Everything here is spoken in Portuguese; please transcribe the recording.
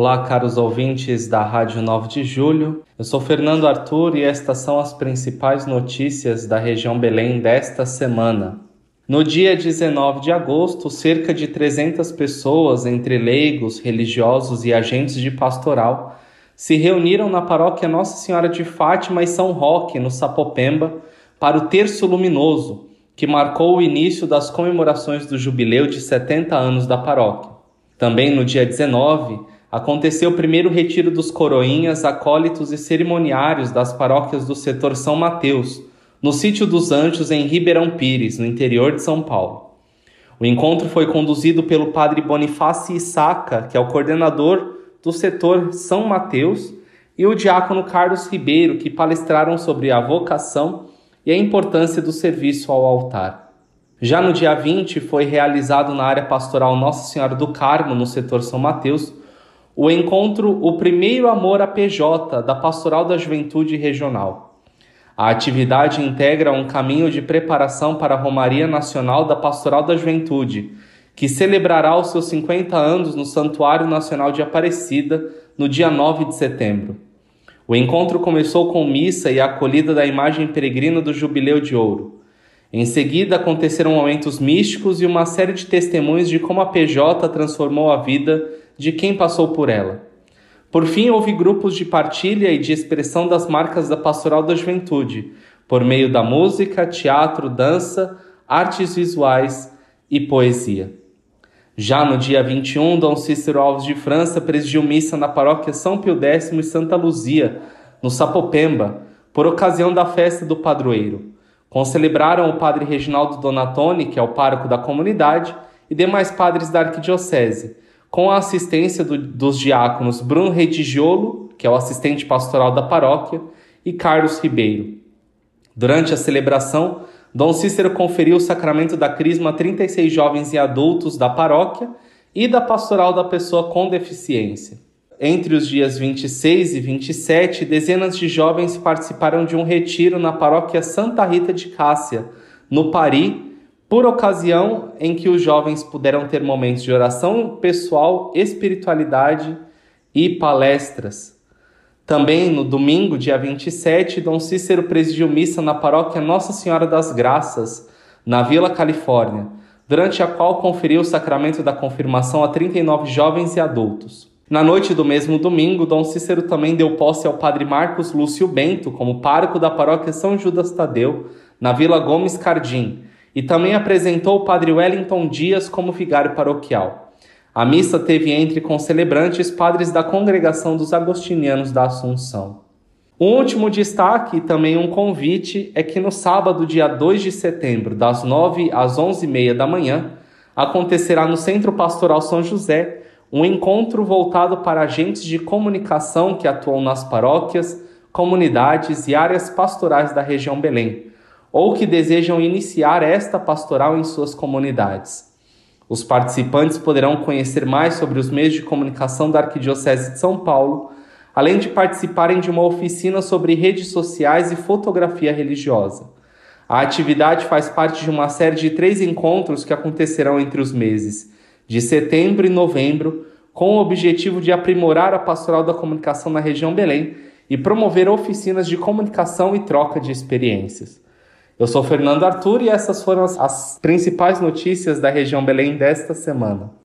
Olá, caros ouvintes da Rádio 9 de Julho. Eu sou Fernando Arthur e estas são as principais notícias da região Belém desta semana. No dia 19 de agosto, cerca de 300 pessoas, entre leigos, religiosos e agentes de pastoral, se reuniram na paróquia Nossa Senhora de Fátima e São Roque, no Sapopemba, para o Terço Luminoso, que marcou o início das comemorações do jubileu de 70 anos da paróquia. Também no dia 19, aconteceu o primeiro retiro dos coroinhas, acólitos e cerimoniários das paróquias do setor São Mateus, no sítio dos Anjos, em Ribeirão Pires, no interior de São Paulo. O encontro foi conduzido pelo padre Bonifácio Issaca, que é o coordenador do setor São Mateus, e o diácono Carlos Ribeiro, que palestraram sobre a vocação e a importância do serviço ao altar. Já no dia 20, foi realizado na área pastoral Nossa Senhora do Carmo, no setor São Mateus, o encontro O Primeiro Amor a PJ da Pastoral da Juventude Regional. A atividade integra um caminho de preparação para a Romaria Nacional da Pastoral da Juventude, que celebrará os seus 50 anos no Santuário Nacional de Aparecida no dia 9 de setembro. O encontro começou com missa e a acolhida da imagem peregrina do Jubileu de Ouro. Em seguida, aconteceram momentos místicos e uma série de testemunhos de como a PJ transformou a vida de quem passou por ela. Por fim, houve grupos de partilha e de expressão das marcas da Pastoral da Juventude, por meio da música, teatro, dança, artes visuais e poesia. Já no dia 21, Dom Cícero Alves de França presidiu missa na paróquia São Pio X e Santa Luzia, no Sapopemba, por ocasião da festa do padroeiro. Concelebraram o padre Reginaldo Donatoni, que é o pároco da comunidade, e demais padres da arquidiocese, com a assistência do, dos diáconos Bruno Redigiolo, que é o assistente pastoral da paróquia, e Carlos Ribeiro. Durante a celebração, Dom Cícero conferiu o sacramento da Crisma a 36 jovens e adultos da paróquia e da pastoral da pessoa com deficiência. Entre os dias 26 e 27, dezenas de jovens participaram de um retiro na paróquia Santa Rita de Cássia, no Paris, por ocasião em que os jovens puderam ter momentos de oração pessoal, espiritualidade e palestras. Também no domingo, dia 27, Dom Cícero presidiu missa na paróquia Nossa Senhora das Graças, na Vila Califórnia, durante a qual conferiu o sacramento da confirmação a 39 jovens e adultos. Na noite do mesmo domingo, Dom Cícero também deu posse ao padre Marcos Lúcio Bento como pároco da paróquia São Judas Tadeu, na Vila Gomes Cardim, e também apresentou o padre Wellington Dias como vigário paroquial. A missa teve entre concelebrantes padres da congregação dos agostinianos da Assunção. Um último destaque e também um convite é que no sábado, dia 2 de setembro, das 9 às 11h30 da manhã, acontecerá no Centro Pastoral São José um encontro voltado para agentes de comunicação que atuam nas paróquias, comunidades e áreas pastorais da região Belém, ou que desejam iniciar esta pastoral em suas comunidades. Os participantes poderão conhecer mais sobre os meios de comunicação da Arquidiocese de São Paulo, além de participarem de uma oficina sobre redes sociais e fotografia religiosa. A atividade faz parte de uma série de três encontros que acontecerão entre os meses de setembro e novembro, com o objetivo de aprimorar a pastoral da comunicação na região Belém e promover oficinas de comunicação e troca de experiências. Eu sou Fernando Arthur e essas foram as, as principais notícias da região Belém desta semana.